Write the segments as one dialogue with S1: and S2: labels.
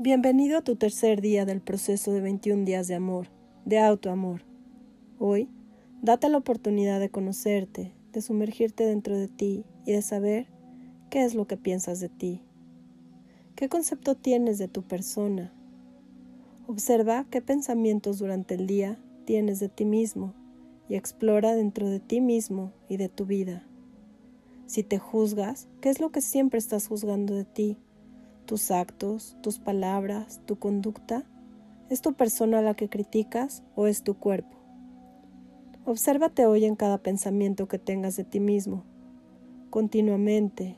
S1: Bienvenido a tu tercer día del proceso de 21 días de amor, de autoamor. Hoy, date la oportunidad de conocerte, de sumergirte dentro de ti y de saber qué es lo que piensas de ti. ¿Qué concepto tienes de tu persona? Observa qué pensamientos durante el día tienes de ti mismo y explora dentro de ti mismo y de tu vida. Si te juzgas, ¿qué es lo que siempre estás juzgando de ti? Tus actos, tus palabras, tu conducta? ¿Es tu persona la que criticas o es tu cuerpo? Obsérvate hoy en cada pensamiento que tengas de ti mismo, continuamente,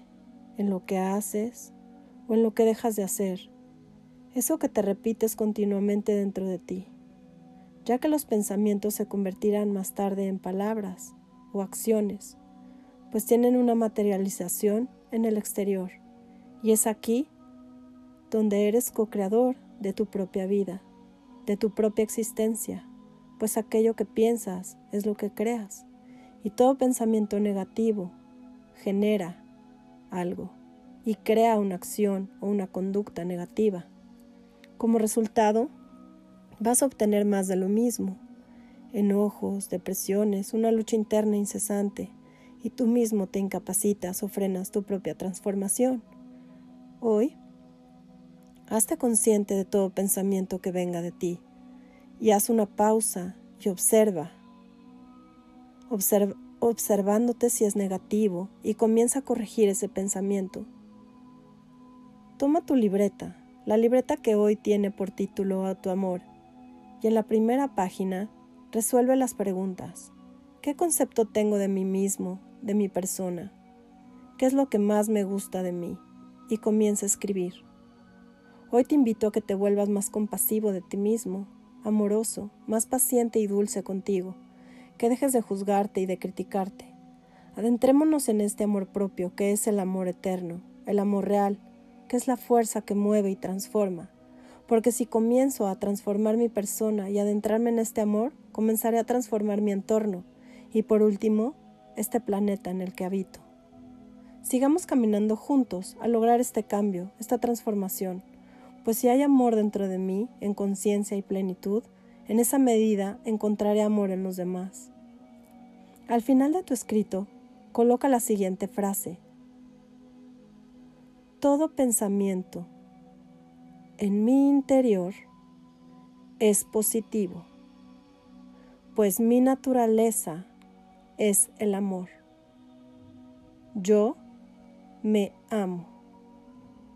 S1: en lo que haces o en lo que dejas de hacer, eso que te repites continuamente dentro de ti, ya que los pensamientos se convertirán más tarde en palabras o acciones, pues tienen una materialización en el exterior, y es aquí donde eres co-creador de tu propia vida, de tu propia existencia, pues aquello que piensas es lo que creas, y todo pensamiento negativo genera algo y crea una acción o una conducta negativa. Como resultado, vas a obtener más de lo mismo, enojos, depresiones, una lucha interna incesante, y tú mismo te incapacitas o frenas tu propia transformación. Hoy Hazte consciente de todo pensamiento que venga de ti y haz una pausa y observa. observándote si es negativo y comienza a corregir ese pensamiento. Toma tu libreta, la libreta que hoy tiene por título A tu amor, y en la primera página resuelve las preguntas. ¿Qué concepto tengo de mí mismo, de mi persona? ¿Qué es lo que más me gusta de mí? Y comienza a escribir. Hoy te invito a que te vuelvas más compasivo de ti mismo, amoroso, más paciente y dulce contigo, que dejes de juzgarte y de criticarte. Adentrémonos en este amor propio que es el amor eterno, el amor real, que es la fuerza que mueve y transforma. Porque si comienzo a transformar mi persona y adentrarme en este amor, comenzaré a transformar mi entorno y por último, este planeta en el que habito. Sigamos caminando juntos a lograr este cambio, esta transformación pues si hay amor dentro de mí, en conciencia y plenitud, en esa medida encontraré amor en los demás. Al final de tu escrito, coloca la siguiente frase. Todo pensamiento en mi interior es positivo, pues mi naturaleza es el amor. Yo me amo.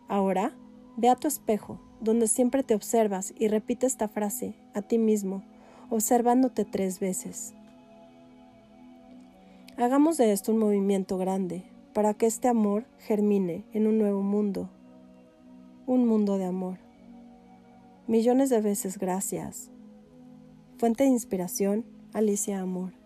S1: Ahora, Ve a tu espejo, donde siempre te observas y repite esta frase a ti mismo, observándote tres veces. Hagamos de esto un movimiento grande para que este amor germine en un nuevo mundo, un mundo de amor. Millones de veces gracias. Fuente de inspiración, Alicia Amor.